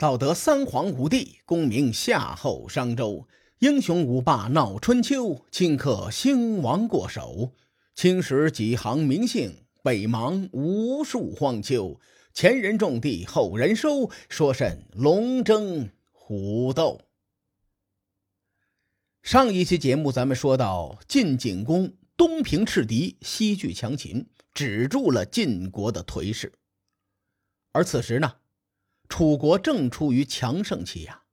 道德三皇五帝，功名夏后商周，英雄五霸闹春秋，顷刻兴亡过手。青史几行名姓，北邙无数荒丘。前人种地，后人收，说甚龙争虎斗？上一期节目咱们说到晋景公东平斥敌，西拒强秦，止住了晋国的颓势。而此时呢，楚国正处于强盛期呀。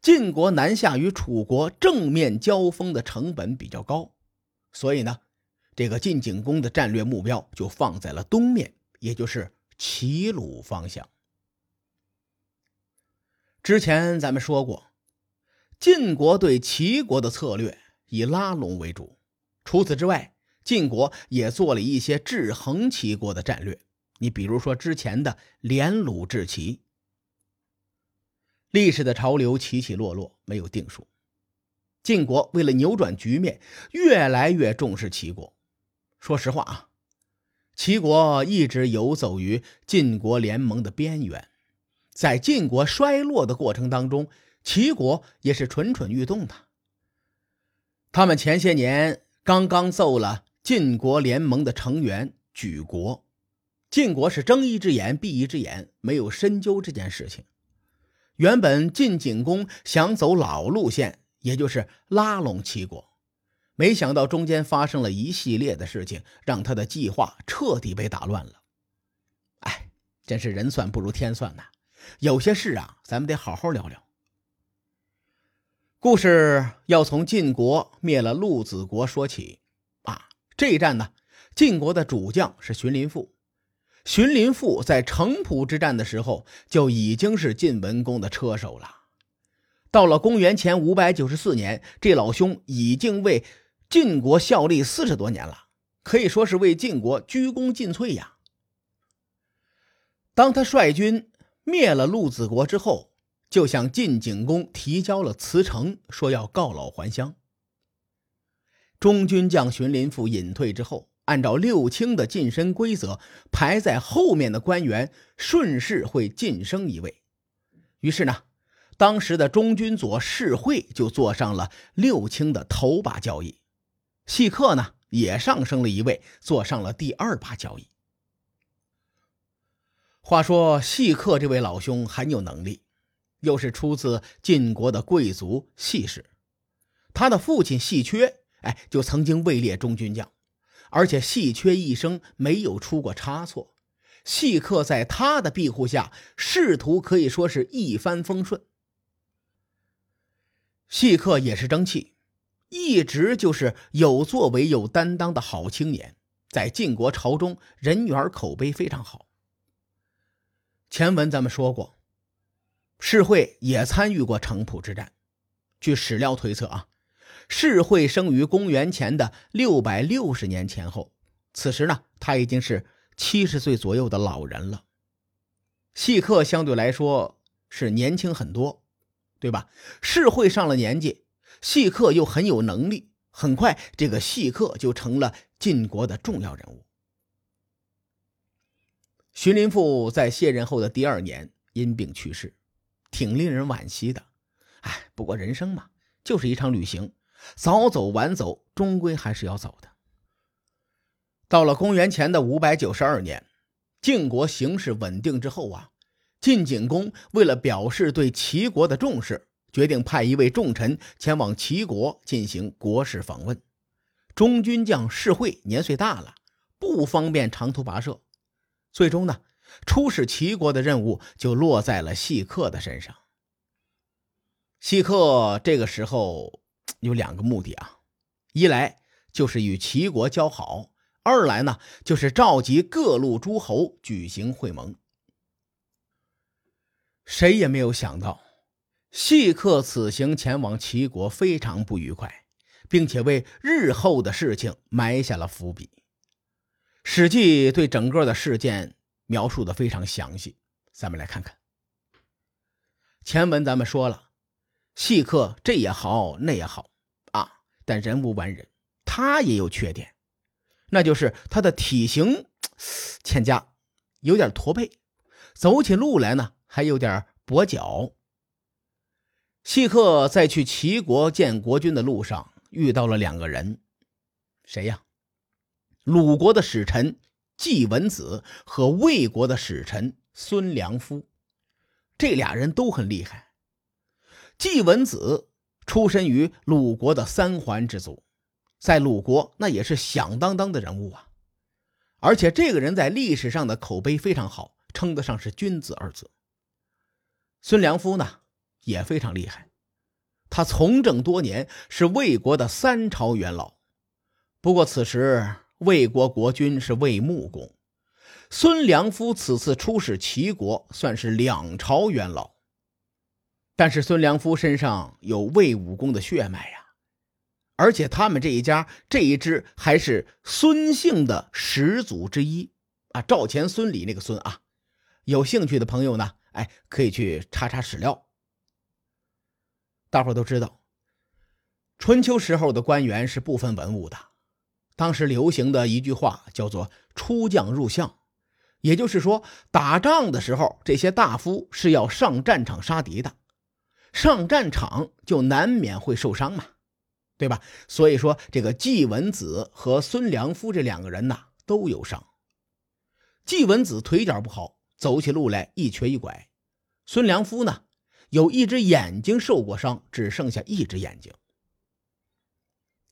晋国南下与楚国正面交锋的成本比较高，所以呢，这个晋景公的战略目标就放在了东面，也就是齐鲁方向。之前咱们说过。晋国对齐国的策略以拉拢为主，除此之外，晋国也做了一些制衡齐国的战略。你比如说之前的连鲁制齐。历史的潮流起起落落，没有定数。晋国为了扭转局面，越来越重视齐国。说实话啊，齐国一直游走于晋国联盟的边缘，在晋国衰落的过程当中。齐国也是蠢蠢欲动的。他们前些年刚刚奏了晋国联盟的成员举国，晋国是睁一只眼闭一只眼，没有深究这件事情。原本晋景公想走老路线，也就是拉拢齐国，没想到中间发生了一系列的事情，让他的计划彻底被打乱了。哎，真是人算不如天算呐！有些事啊，咱们得好好聊聊。故事要从晋国灭了陆子国说起啊！这一战呢，晋国的主将是荀林父。荀林父在城濮之战的时候就已经是晋文公的车手了。到了公元前五百九十四年，这老兄已经为晋国效力四十多年了，可以说是为晋国鞠躬尽瘁呀。当他率军灭了陆子国之后，就向晋景公提交了辞呈，说要告老还乡。中军将荀林父隐退之后，按照六卿的晋升规则，排在后面的官员顺势会晋升一位。于是呢，当时的中军左士会就坐上了六卿的头把交椅，细客呢也上升了一位，坐上了第二把交椅。话说细客这位老兄很有能力。又是出自晋国的贵族细氏，他的父亲细缺，哎，就曾经位列中军将，而且细缺一生没有出过差错。细客在他的庇护下，仕途可以说是一帆风顺。细客也是争气，一直就是有作为、有担当的好青年，在晋国朝中人缘口碑非常好。前文咱们说过。世会也参与过城濮之战，据史料推测啊，世会生于公元前的六百六十年前后，此时呢，他已经是七十岁左右的老人了。细客相对来说是年轻很多，对吧？世会上了年纪，细客又很有能力，很快这个细客就成了晋国的重要人物。荀林父在卸任后的第二年因病去世。挺令人惋惜的，哎，不过人生嘛，就是一场旅行，早走晚走，终归还是要走的。到了公元前的五百九十二年，晋国形势稳定之后啊，晋景公为了表示对齐国的重视，决定派一位重臣前往齐国进行国事访问。中军将士会年岁大了，不方便长途跋涉，最终呢。出使齐国的任务就落在了细客的身上。细客这个时候有两个目的啊，一来就是与齐国交好，二来呢就是召集各路诸侯举行会盟。谁也没有想到，细客此行前往齐国非常不愉快，并且为日后的事情埋下了伏笔。《史记》对整个的事件。描述的非常详细，咱们来看看。前文咱们说了，细客这也好那也好，但人无完人，他也有缺点，那就是他的体型欠佳，有点驼背，走起路来呢还有点跛脚。细客在去齐国见国君的路上遇到了两个人，谁呀？鲁国的使臣季文子和魏国的使臣孙良夫，这俩人都很厉害。季文子出身于鲁国的三桓之族，在鲁国那也是响当当的人物啊。而且这个人在历史上的口碑非常好，称得上是君子二字。孙良夫呢也非常厉害，他从政多年，是魏国的三朝元老。不过此时魏国国君是魏穆公，孙良夫此次出使齐国，算是两朝元老。但是孙良夫身上有魏武公的血脉呀。而且他们这一家这一支还是孙姓的始祖之一啊，赵钱孙李那个孙啊。有兴趣的朋友呢，哎，可以去查查史料。大伙都知道，春秋时候的官员是不分文武的。当时流行的一句话叫做“出将入相”，也就是说，打仗的时候，这些大夫是要上战场杀敌的，上战场就难免会受伤嘛。对吧？所以说，这个季文子和孙良夫这两个人呐都有伤。季文子腿脚不好，走起路来一瘸一拐；孙良夫呢，有一只眼睛受过伤，只剩下一只眼睛。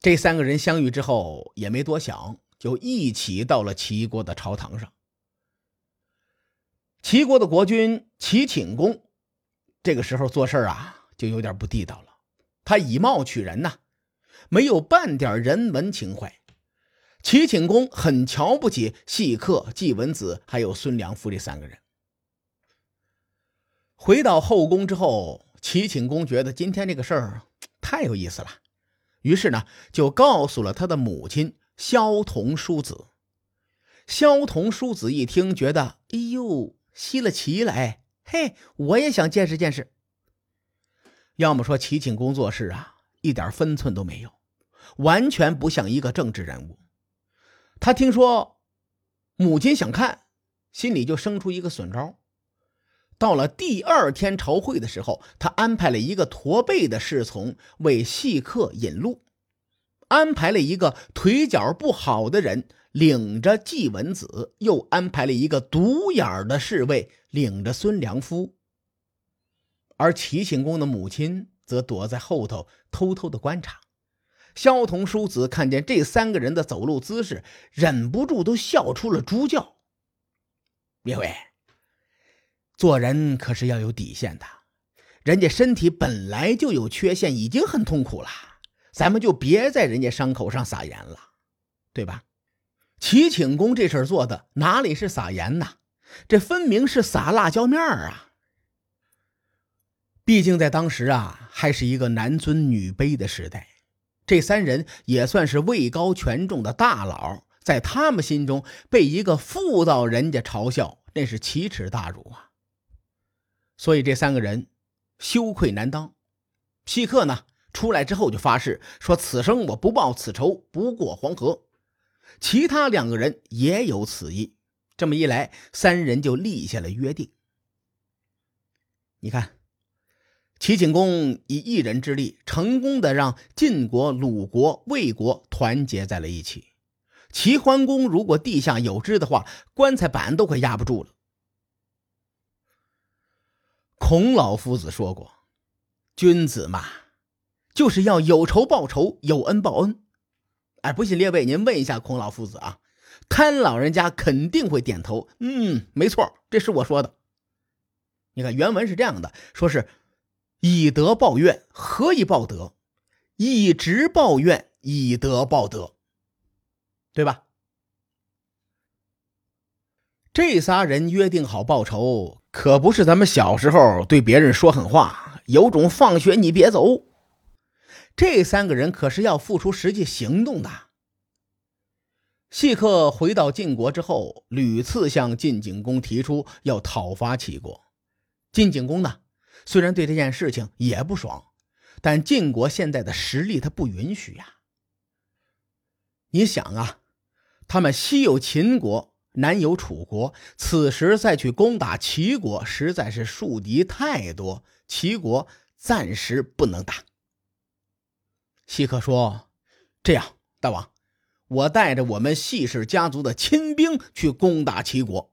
这三个人相遇之后，也没多想，就一起到了齐国的朝堂上。齐国的国君齐顷公，这个时候做事啊，就有点不地道了。他以貌取人呐。没有半点人文情怀，齐顷公很瞧不起细客、季文子还有孙良夫这三个人。回到后宫之后，齐顷公觉得今天这个事儿太有意思了，于是呢就告诉了他的母亲萧彤叔子。萧彤叔子一听，觉得哎呦，吸了奇来，嘿，我也想见识见识。要么说齐顷公做事啊。一点分寸都没有，完全不像一个政治人物。他听说母亲想看，心里就生出一个损招。到了第二天朝会的时候，他安排了一个驼背的侍从为戏客引路，安排了一个腿脚不好的人领着季文子，又安排了一个独眼的侍卫领着孙良夫。而齐顷公的母亲。则躲在后头偷偷的观察。萧彤叔子看见这三个人的走路姿势，忍不住都笑出了猪叫。别位，做人可是要有底线的。人家身体本来就有缺陷，已经很痛苦了，咱们就别在人家伤口上撒盐了，对吧？齐顷公这事做的哪里是撒盐呐？这分明是撒辣椒面儿啊！毕竟在当时啊，还是一个男尊女卑的时代，这三人也算是位高权重的大佬，在他们心中被一个妇道人家嘲笑，那是奇耻大辱啊。所以这三个人羞愧难当。西克呢出来之后就发誓说：“此生我不报此仇，不过黄河。”其他两个人也有此意。这么一来，三人就立下了约定。你看。齐景公以一人之力，成功的让晋国、鲁国、魏国团结在了一起。齐桓公如果地下有知的话，棺材板都快压不住了。孔老夫子说过：“君子嘛，就是要有仇报仇，有恩报恩。”哎，不信列位您问一下孔老夫子啊，他老人家肯定会点头。嗯，没错，这是我说的。你看原文是这样的，说是。以德报怨，何以报德？以直报怨，以德报德，对吧？这仨人约定好报仇，可不是咱们小时候对别人说狠话，有种放学你别走。这三个人可是要付出实际行动的。细客回到晋国之后，屡次向晋景公提出要讨伐齐国。晋景公呢？虽然对这件事情也不爽，但晋国现在的实力他不允许呀。你想啊，他们西有秦国，南有楚国，此时再去攻打齐国，实在是树敌太多，齐国暂时不能打。西克说：“这样，大王，我带着我们细氏家族的亲兵去攻打齐国。”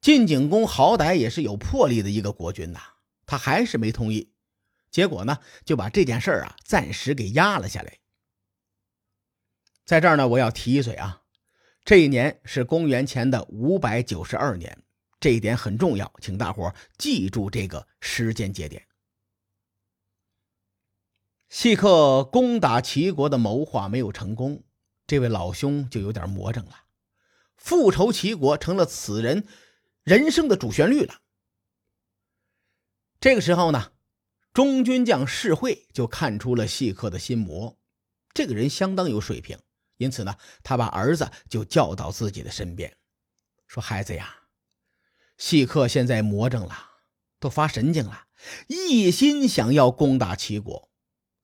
晋景公好歹也是有魄力的一个国君呐，他还是没同意。结果呢，就把这件事儿啊暂时给压了下来。在这儿呢，我要提一嘴啊。这一年是公元前的五百九十二年，这一点很重要，请大伙记住这个时间节点。细克攻打齐国的谋划没有成功，这位老兄就有点魔怔了，复仇齐国成了此人人生的主旋律了。这个时候呢，中军将士会就看出了细克的心魔，这个人相当有水平。因此呢，他把儿子就叫到自己的身边，说：“孩子呀，细客现在魔怔了，都发神经了，一心想要攻打齐国。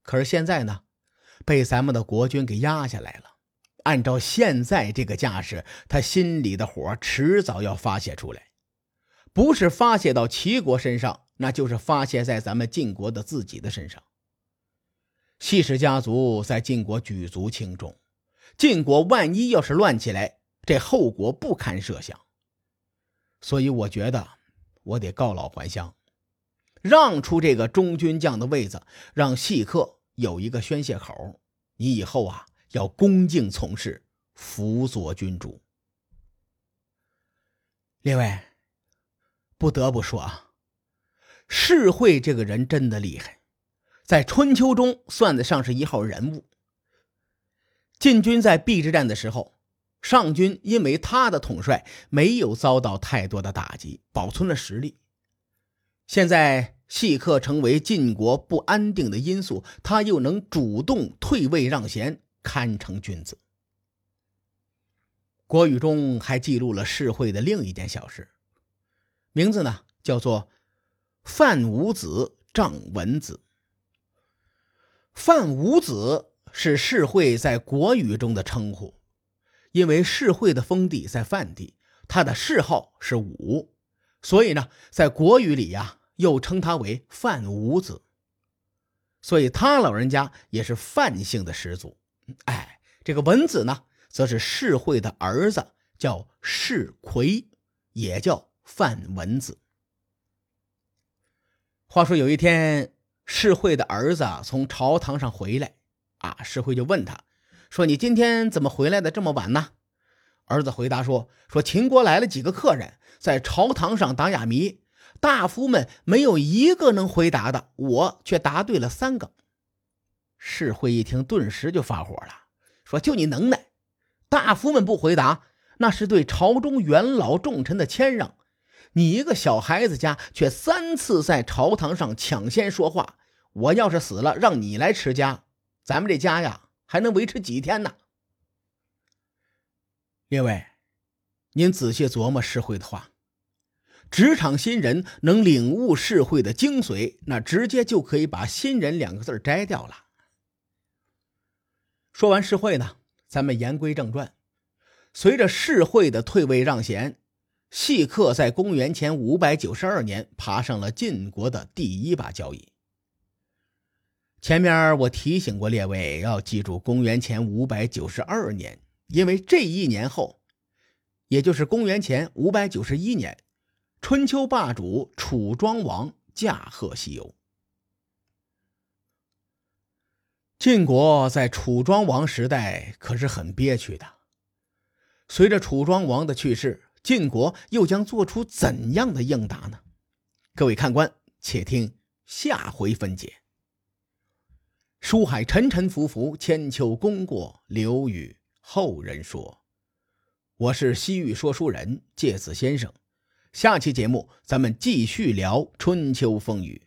可是现在呢，被咱们的国君给压下来了。按照现在这个架势，他心里的火迟早要发泄出来，不是发泄到齐国身上，那就是发泄在咱们晋国的自己的身上。细氏家族在晋国举足轻重。”晋国万一要是乱起来，这后果不堪设想。所以我觉得我得告老还乡，让出这个中军将的位子，让细客有一个宣泄口。你以后啊要恭敬从事，辅佐君主。另外，不得不说啊，世会这个人真的厉害，在春秋中算得上是一号人物。晋军在邲之战的时候，上军因为他的统帅没有遭到太多的打击，保存了实力。现在细客成为晋国不安定的因素，他又能主动退位让贤，堪称君子。国语中还记录了世会的另一件小事，名字呢叫做范武子仗文子。范武子。是世会在国语中的称呼，因为世会的封地在范地，他的谥号是武，所以呢，在国语里呀，又称他为范武子。所以他老人家也是范姓的始祖。哎，这个文子呢，则是世会的儿子，叫世奎，也叫范文子。话说有一天，世会的儿子从朝堂上回来。啊！石辉就问他，说：“你今天怎么回来的这么晚呢？”儿子回答说：“说秦国来了几个客人，在朝堂上打哑谜，大夫们没有一个能回答的，我却答对了三个。”世辉一听，顿时就发火了，说：“就你能耐，大夫们不回答，那是对朝中元老重臣的谦让，你一个小孩子家却三次在朝堂上抢先说话，我要是死了，让你来持家。”咱们这家呀，还能维持几天呢？列位，您仔细琢磨世会的话，职场新人能领悟世会的精髓，那直接就可以把“新人”两个字摘掉了。说完世会呢，咱们言归正传。随着世会的退位让贤，细客在公元前五百九十二年爬上了晋国的第一把交椅。前面我提醒过列位要记住公元前五百九十二年，因为这一年后，也就是公元前五百九十一年，春秋霸主楚庄王驾鹤西游。晋国在楚庄王时代可是很憋屈的。随着楚庄王的去世，晋国又将做出怎样的应答呢？各位看官，且听下回分解。书海沉沉浮浮，千秋功过留与后人说。我是西域说书人介子先生，下期节目咱们继续聊春秋风雨。